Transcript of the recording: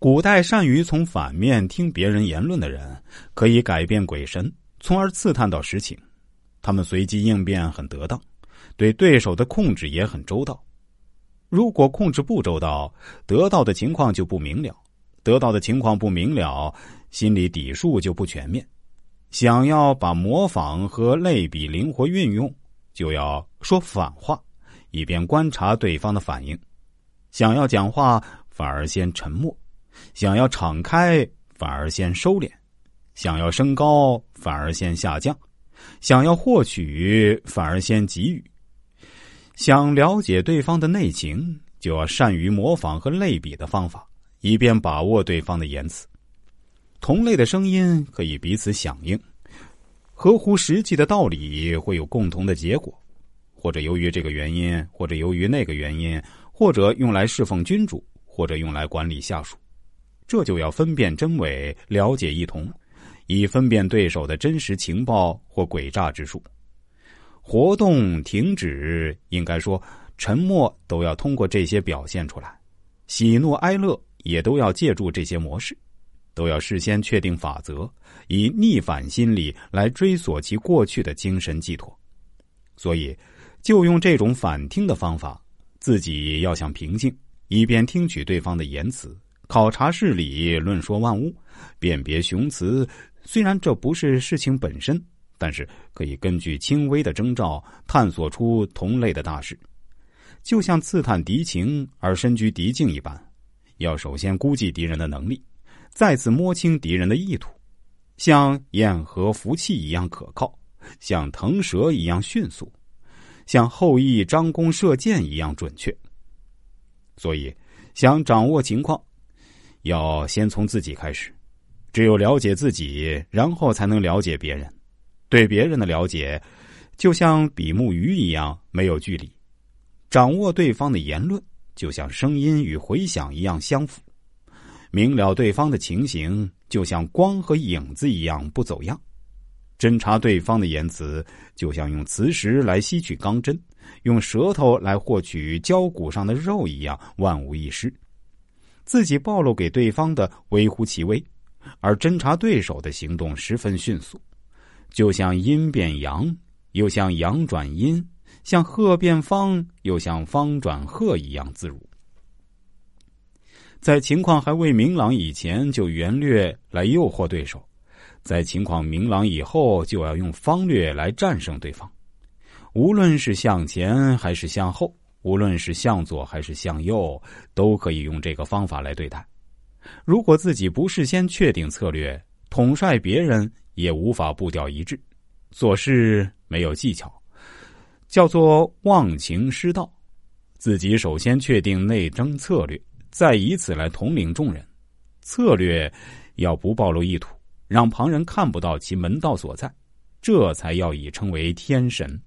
古代善于从反面听别人言论的人，可以改变鬼神，从而刺探到实情。他们随机应变很得当，对对手的控制也很周到。如果控制不周到，得到的情况就不明了；得到的情况不明了，心理底数就不全面。想要把模仿和类比灵活运用，就要说反话，以便观察对方的反应；想要讲话，反而先沉默。想要敞开，反而先收敛；想要升高，反而先下降；想要获取，反而先给予。想了解对方的内情，就要善于模仿和类比的方法，以便把握对方的言辞。同类的声音可以彼此响应，合乎实际的道理会有共同的结果，或者由于这个原因，或者由于那个原因，或者用来侍奉君主，或者用来管理下属。这就要分辨真伪，了解异同，以分辨对手的真实情报或诡诈之术。活动停止，应该说沉默，都要通过这些表现出来。喜怒哀乐也都要借助这些模式，都要事先确定法则，以逆反心理来追索其过去的精神寄托。所以，就用这种反听的方法，自己要想平静，以便听取对方的言辞。考察事理，论说万物，辨别雄雌。虽然这不是事情本身，但是可以根据轻微的征兆探索出同类的大事，就像刺探敌情而身居敌境一般。要首先估计敌人的能力，再次摸清敌人的意图，像偃河服气一样可靠，像腾蛇一样迅速，像后羿张弓射箭一样准确。所以，想掌握情况。要先从自己开始，只有了解自己，然后才能了解别人。对别人的了解，就像比目鱼一样没有距离。掌握对方的言论，就像声音与回响一样相符。明了对方的情形，就像光和影子一样不走样。侦查对方的言辞，就像用磁石来吸取钢针，用舌头来获取焦骨上的肉一样，万无一失。自己暴露给对方的微乎其微，而侦查对手的行动十分迅速，就像阴变阳，又像阳转阴，像鹤变方，又像方转鹤一样自如。在情况还未明朗以前，就圆略来诱惑对手；在情况明朗以后，就要用方略来战胜对方。无论是向前还是向后。无论是向左还是向右，都可以用这个方法来对待。如果自己不事先确定策略，统帅别人也无法步调一致，做事没有技巧，叫做忘情失道。自己首先确定内争策略，再以此来统领众人。策略要不暴露意图，让旁人看不到其门道所在，这才要以称为天神。